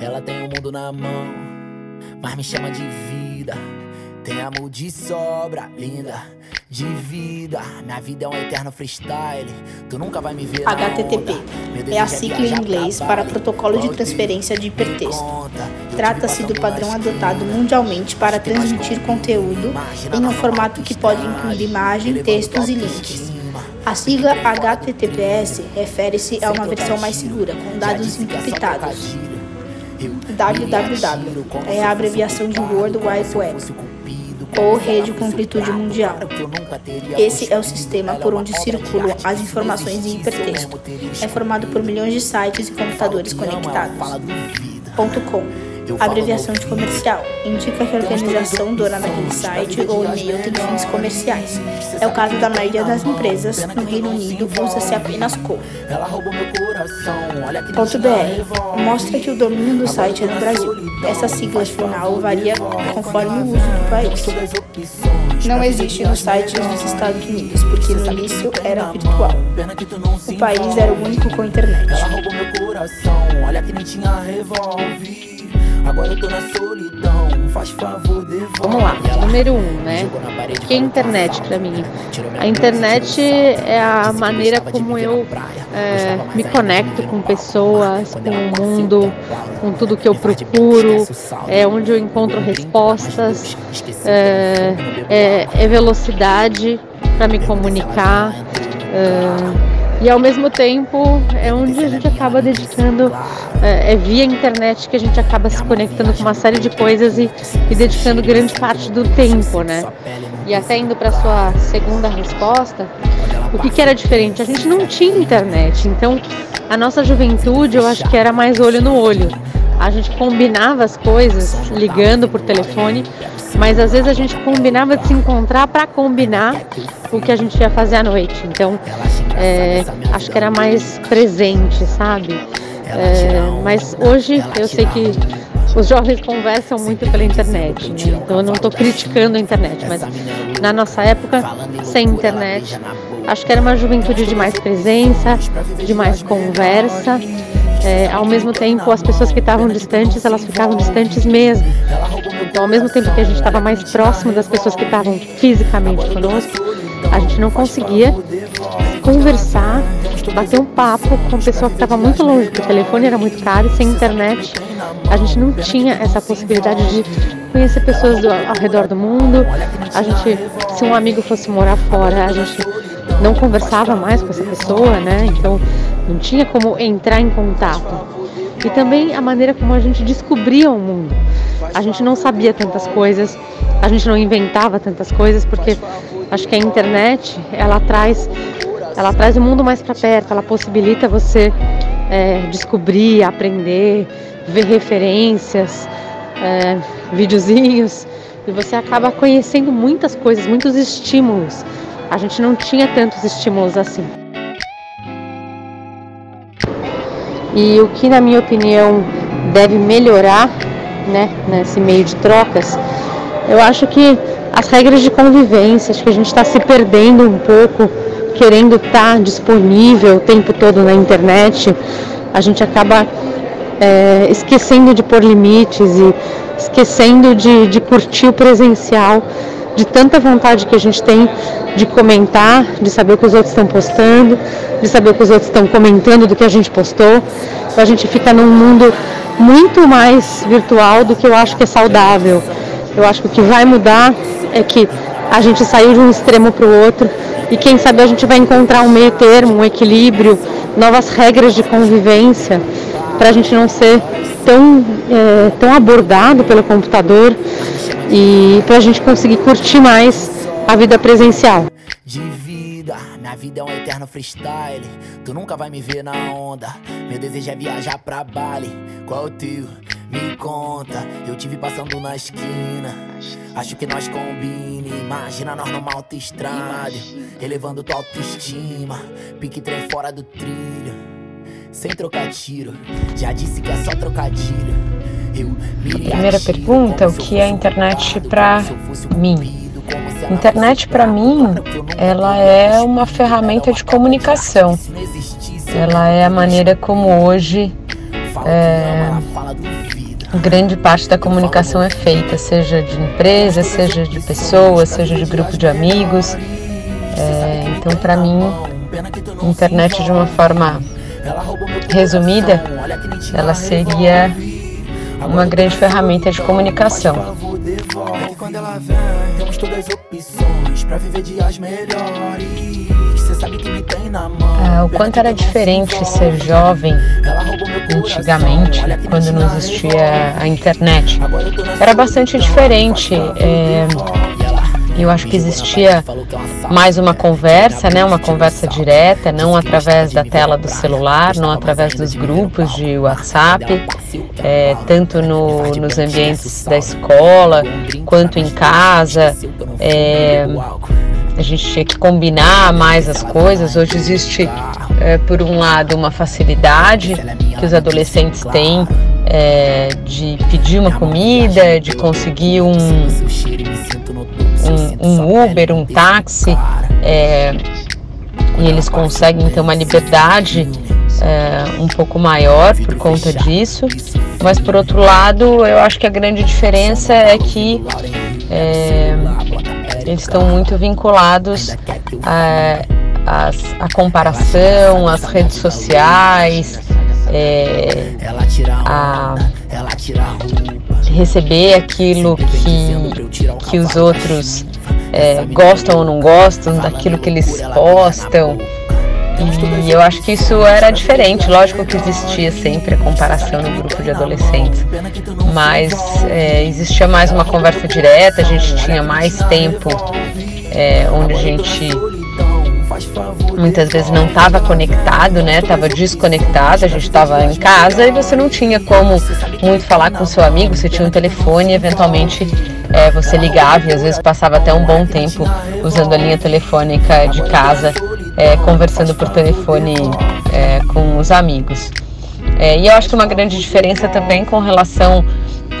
Ela tem o mundo na mão, mas me chama de vida. Tem amor de sobra, linda, de vida. Minha vida é um eterno freestyle. Tu nunca vai me ver. HTTP é a sigla em inglês para Protocolo de Transferência de Hipertexto. Trata-se do padrão adotado mundialmente para transmitir conteúdo em um formato que pode incluir imagem, textos e links. A sigla HTTPS refere-se a uma versão mais segura, com dados encriptados. www é a abreviação de World Wide Web ou rede com amplitude mundial. Esse é o sistema por onde circulam as informações em hipertexto. É formado por milhões de sites e computadores conectados. .com abreviação de comercial, indica que a organização dona daquele site ou e-mail tem fins comerciais. É o caso da maioria das empresas. No Reino Unido, usa-se apenas com. .br mostra que o domínio do site é no Brasil. Essa sigla final varia conforme o uso do país. Não existe nos sites dos Estados Unidos, porque no início era virtual. O país era o único com internet. Olha que nem tinha revólver. Agora eu tô na solidão, faz favor, devolve. Vamos lá, número um, né? O que é internet para mim? A internet é a maneira como eu é, me conecto com pessoas, com o mundo, com tudo que eu procuro, é onde eu encontro respostas, é, é, é velocidade para me comunicar. É, e ao mesmo tempo é onde a gente acaba dedicando, é, é, via internet que a gente acaba se conectando com uma série de coisas e, e dedicando grande parte do tempo, né? E até indo para sua segunda resposta, o que, que era diferente? A gente não tinha internet, então a nossa juventude eu acho que era mais olho no olho. A gente combinava as coisas ligando por telefone, mas às vezes a gente combinava de se encontrar para combinar o que a gente ia fazer à noite. Então, é, acho que era mais presente, sabe? É, mas hoje eu sei que os jovens conversam muito pela internet, né? então eu não estou criticando a internet, mas na nossa época, sem internet, acho que era uma juventude de mais presença, de mais conversa. É, ao mesmo tempo, as pessoas que estavam distantes, elas ficavam distantes mesmo. Então, ao mesmo tempo que a gente estava mais próximo das pessoas que estavam fisicamente conosco, a gente não conseguia conversar, bater um papo com uma pessoa que estava muito longe, porque o telefone era muito caro e sem internet a gente não tinha essa possibilidade de conhecer pessoas do, ao redor do mundo. A gente, se um amigo fosse morar fora, a gente não conversava mais com essa pessoa, né? Então não tinha como entrar em contato. E também a maneira como a gente descobria o mundo. A gente não sabia tantas coisas, a gente não inventava tantas coisas, porque acho que a internet ela traz ela traz o mundo mais para perto, ela possibilita você é, descobrir, aprender, ver referências, é, videozinhos, e você acaba conhecendo muitas coisas, muitos estímulos. A gente não tinha tantos estímulos assim. E o que, na minha opinião, deve melhorar né, nesse meio de trocas, eu acho que as regras de convivência, acho que a gente está se perdendo um pouco querendo estar tá disponível o tempo todo na internet, a gente acaba é, esquecendo de pôr limites e esquecendo de, de curtir o presencial, de tanta vontade que a gente tem de comentar, de saber o que os outros estão postando, de saber o que os outros estão comentando do que a gente postou. Então a gente fica num mundo muito mais virtual do que eu acho que é saudável. Eu acho que o que vai mudar é que a gente saiu de um extremo para o outro e quem sabe a gente vai encontrar um meio termo, um equilíbrio, novas regras de convivência para a gente não ser tão, é, tão abordado pelo computador e para a gente conseguir curtir mais a vida presencial. De vida, minha vida é um eterno freestyle. Tu nunca vai me ver na onda. Meu desejo é viajar pra Bali. Qual o teu? Me conta, eu tive passando na esquina. Acho que nós combine. Imagina nós numa autoestrada, elevando tua autoestima. Pique trem fora do trilho, sem trocar tiro. Já disse que é só trocadilho. Eu Primeira pergunta: o que é a internet pra mim? Internet para mim, ela é uma ferramenta de comunicação. Ela é a maneira como hoje é, grande parte da comunicação é feita, seja de empresa, seja de pessoas, seja de grupo de amigos. É, então, para mim, internet de uma forma resumida, ela seria uma grande ferramenta de comunicação. Ah, o quanto era diferente ser jovem antigamente, quando não existia a internet. Era bastante diferente. É, eu acho que existia mais uma conversa, né, uma conversa direta, não através da tela do celular, não através dos grupos de WhatsApp, é, tanto no, nos ambientes da escola quanto em casa. É, a gente tinha que combinar mais as coisas. Hoje existe, é, por um lado, uma facilidade que os adolescentes têm é, de pedir uma comida, de conseguir um, um, um Uber, um táxi, é, e eles conseguem ter uma liberdade é, um pouco maior por conta disso. Mas por outro lado, eu acho que a grande diferença é que é, eles estão muito vinculados a, a, a comparação, às redes sociais, é, a receber aquilo que, que os outros é, gostam ou não gostam, daquilo que eles postam. E eu acho que isso era diferente. Lógico que existia sempre a comparação no grupo de adolescentes, mas é, existia mais uma conversa direta, a gente tinha mais tempo é, onde a gente muitas vezes não estava conectado, né? Estava desconectado, a gente estava em casa e você não tinha como muito falar com seu amigo, você tinha um telefone, eventualmente é, você ligava e às vezes passava até um bom tempo usando a linha telefônica de casa, é, conversando por telefone é, com os amigos. É, e eu acho que uma grande diferença também com relação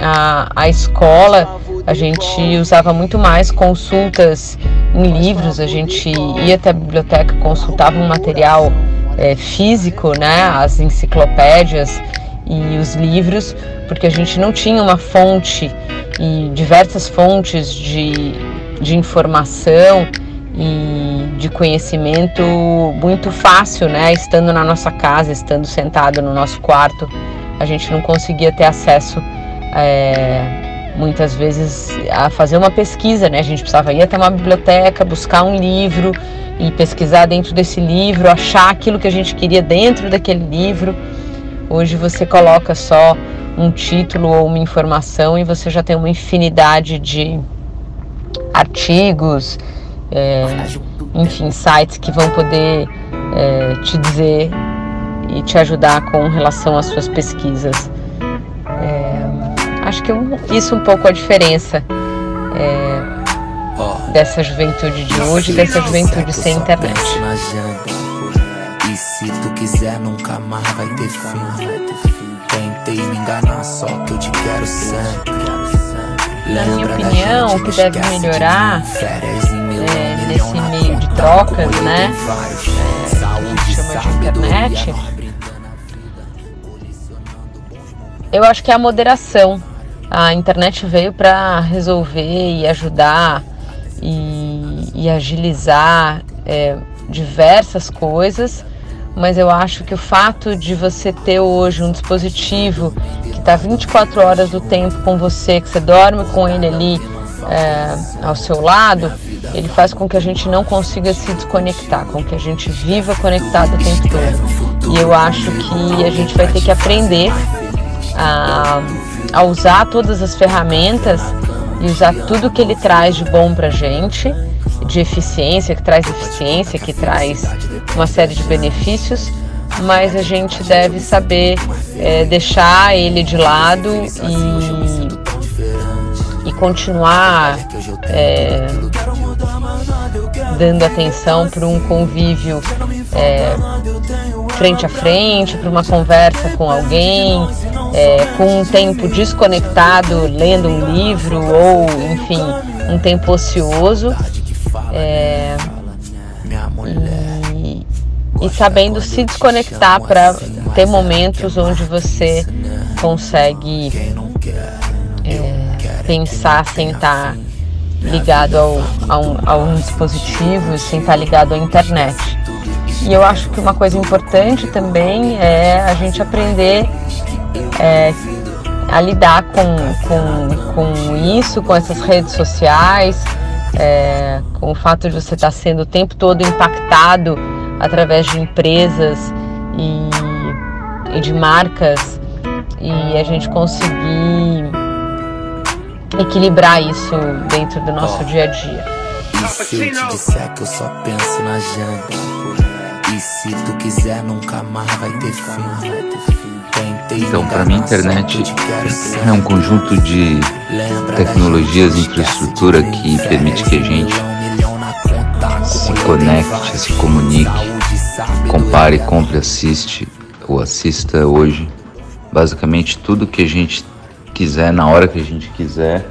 à, à escola, a gente usava muito mais consultas em livros, a gente ia até a biblioteca, consultava um material é, físico, né, as enciclopédias e os livros, porque a gente não tinha uma fonte e diversas fontes de, de informação e de conhecimento muito fácil, né? Estando na nossa casa, estando sentado no nosso quarto, a gente não conseguia ter acesso é, muitas vezes a fazer uma pesquisa, né? A gente precisava ir até uma biblioteca, buscar um livro e pesquisar dentro desse livro, achar aquilo que a gente queria dentro daquele livro. Hoje você coloca só um título ou uma informação e você já tem uma infinidade de artigos, é, enfim, sites que vão poder é, te dizer e te ajudar com relação às suas pesquisas. Acho que isso um pouco a diferença é, dessa juventude de hoje, dessa juventude sem internet. E se tu quiser, nunca mais vai ter fim. Tentei me enganar, só que eu te quero sempre. Na minha opinião, o que deve melhorar é, nesse meio de trocas, né? É, chama de internet. Eu acho que é a moderação a internet veio para resolver e ajudar e, e agilizar é, diversas coisas, mas eu acho que o fato de você ter hoje um dispositivo que está 24 horas do tempo com você, que você dorme com ele ali é, ao seu lado, ele faz com que a gente não consiga se desconectar, com que a gente viva conectado o tempo todo. E eu acho que a gente vai ter que aprender a a usar todas as ferramentas e usar tudo que ele traz de bom para gente, de eficiência, que traz eficiência, que traz uma série de benefícios, mas a gente deve saber é, deixar ele de lado e, e continuar é, dando atenção para um convívio é, frente a frente, para uma conversa com alguém, é, com um tempo desconectado, lendo um livro ou, enfim, um tempo ocioso. É, e, e sabendo se desconectar para ter momentos onde você consegue é, pensar sem estar ligado ao, a, um, a um dispositivo, sem estar ligado à internet. E eu acho que uma coisa importante também é a gente aprender é, a lidar com, com, com isso, com essas redes sociais, é, com o fato de você estar sendo o tempo todo impactado através de empresas e, e de marcas e a gente conseguir equilibrar isso dentro do nosso oh. dia a dia. E se eu te disser que eu só penso na janta? E se tu quiser nunca mais vai ter fim? Então, para mim, a internet é um conjunto de tecnologias e infraestrutura que permite que a gente se conecte, se comunique, compare, compre, assiste ou assista hoje. Basicamente, tudo que a gente quiser, na hora que a gente quiser,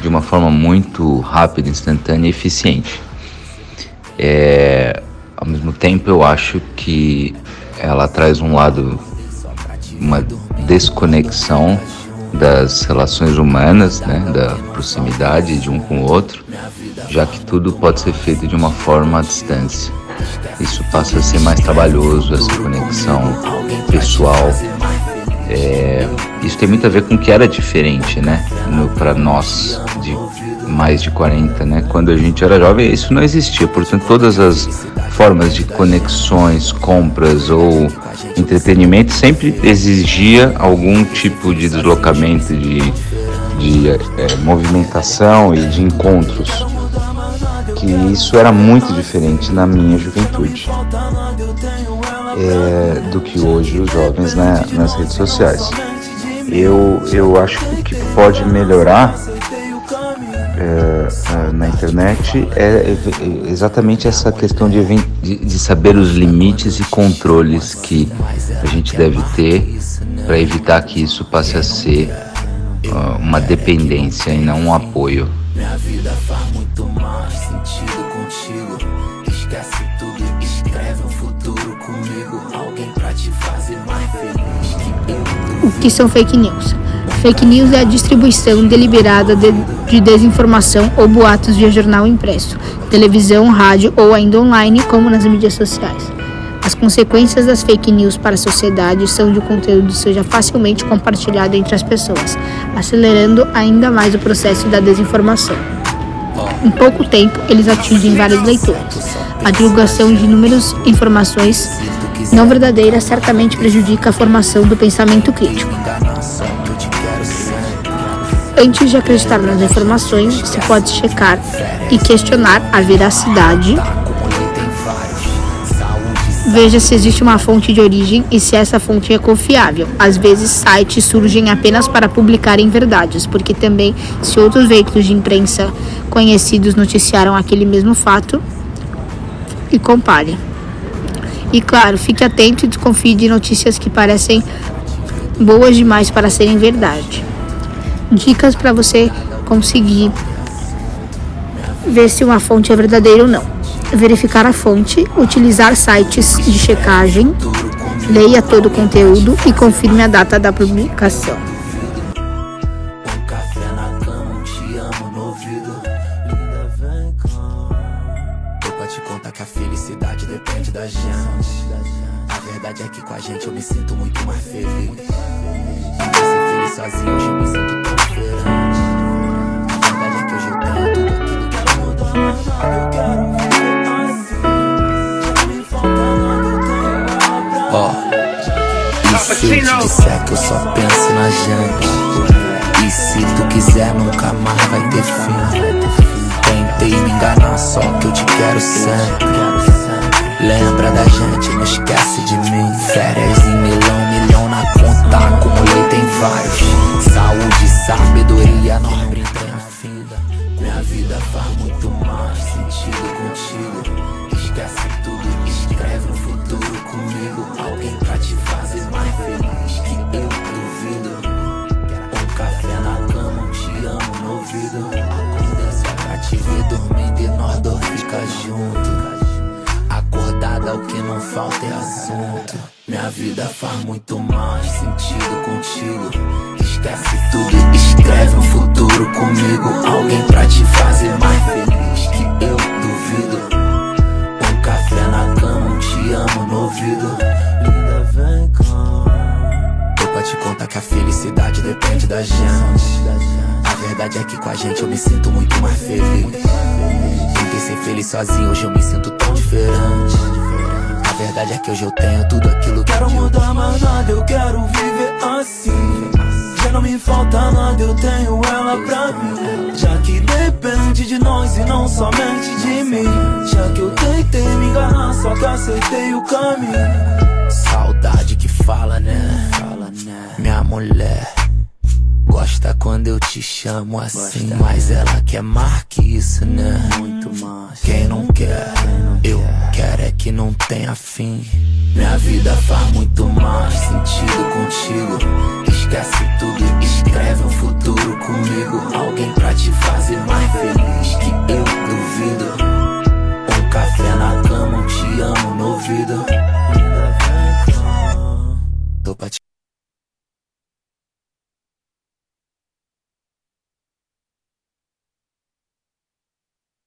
de uma forma muito rápida, instantânea e eficiente. É, ao mesmo tempo, eu acho que ela traz um lado uma desconexão das relações humanas, né, da proximidade de um com o outro, já que tudo pode ser feito de uma forma à distância. Isso passa a ser mais trabalhoso, essa conexão pessoal. É, isso tem muito a ver com o que era diferente, né, para nós de mais de 40, né? Quando a gente era jovem, isso não existia. Portanto, todas as formas de conexões, compras ou entretenimento sempre exigia algum tipo de deslocamento, de, de é, movimentação e de encontros. Que isso era muito diferente na minha juventude é, do que hoje os jovens né, nas redes sociais. Eu, eu acho que pode melhorar é, é, na internet é, é exatamente essa questão de, de, de, saber os limites e controles que a gente deve ter para evitar que isso passe a ser uh, uma dependência e não um apoio. Minha vida faz muito mais sentido contigo. Esquece tudo escreve um futuro comigo. Alguém pra te fazer mais feliz. O que são fake news? Fake news é a distribuição deliberada de, de, desinformação ou boatos via jornal impresso, televisão, rádio ou ainda online, como nas mídias sociais. As consequências das fake news para a sociedade são de o conteúdo seja facilmente compartilhado entre as pessoas, acelerando ainda mais o processo da desinformação. Em pouco tempo, eles atingem várias leituras. A divulgação de inúmeras informações não verdadeiras certamente prejudica a formação do pensamento crítico. Antes de acreditar nas informações, se pode checar e questionar a veracidade. Veja se existe uma fonte de origem e se essa fonte é confiável. Às vezes, sites surgem apenas para publicarem verdades, porque também, se outros veículos de imprensa conhecidos noticiaram aquele mesmo fato, e compare. E claro, fique atento e desconfie de notícias que parecem boas demais para serem verdade dicas para você conseguir ver se uma fonte é verdadeira ou não. Verificar a fonte, utilizar sites de checagem, leia todo o conteúdo e confirme a data da publicação. que a felicidade depende da gente. A verdade é que com a gente eu me sinto muito mais feliz. Ser feliz sozinho hoje eu me sinto Ó, oh, e se eu te disser que eu só penso na janta? E se tu quiser, nunca mais vai ter fim. Tentei me enganar, só que eu te quero sempre. Lembra da gente, não esquece de mim. Férias em milão, milhão na conta. Acumulei, tem vários. Saúde, sabedoria, nobre junto. Acordada o que não falta é assunto. Minha vida faz muito mais sentido contigo. Esquece tudo escreve um futuro comigo. Alguém pra te fazer mais feliz que eu duvido. Um café na cama, um te amo no ouvido. Linda, vem cá. Tô pra te contar que a felicidade depende da gente. A verdade é que com a gente eu me sinto muito mais feliz. Feliz sozinho, hoje eu me sinto tão diferente. A verdade é que hoje eu tenho tudo aquilo que Quero mudar mais nada, eu quero viver assim. Já não me falta nada, eu tenho ela pra mim. Já que depende de nós e não somente de mim. Já que eu tentei me enganar, só que acertei o caminho. Saudade que fala, né? Minha mulher. Gosta quando eu te chamo assim. Gosta, mas ela quer mais que isso, né? Muito mais. Quem não quer, Quem não eu quer. quero é que não tenha fim. Minha vida faz muito mais sentido contigo. Esquece tudo, escreve um futuro comigo. Alguém pra te fazer mais feliz que eu duvido. Um café na cama, um te amo no ouvido. Tô pra te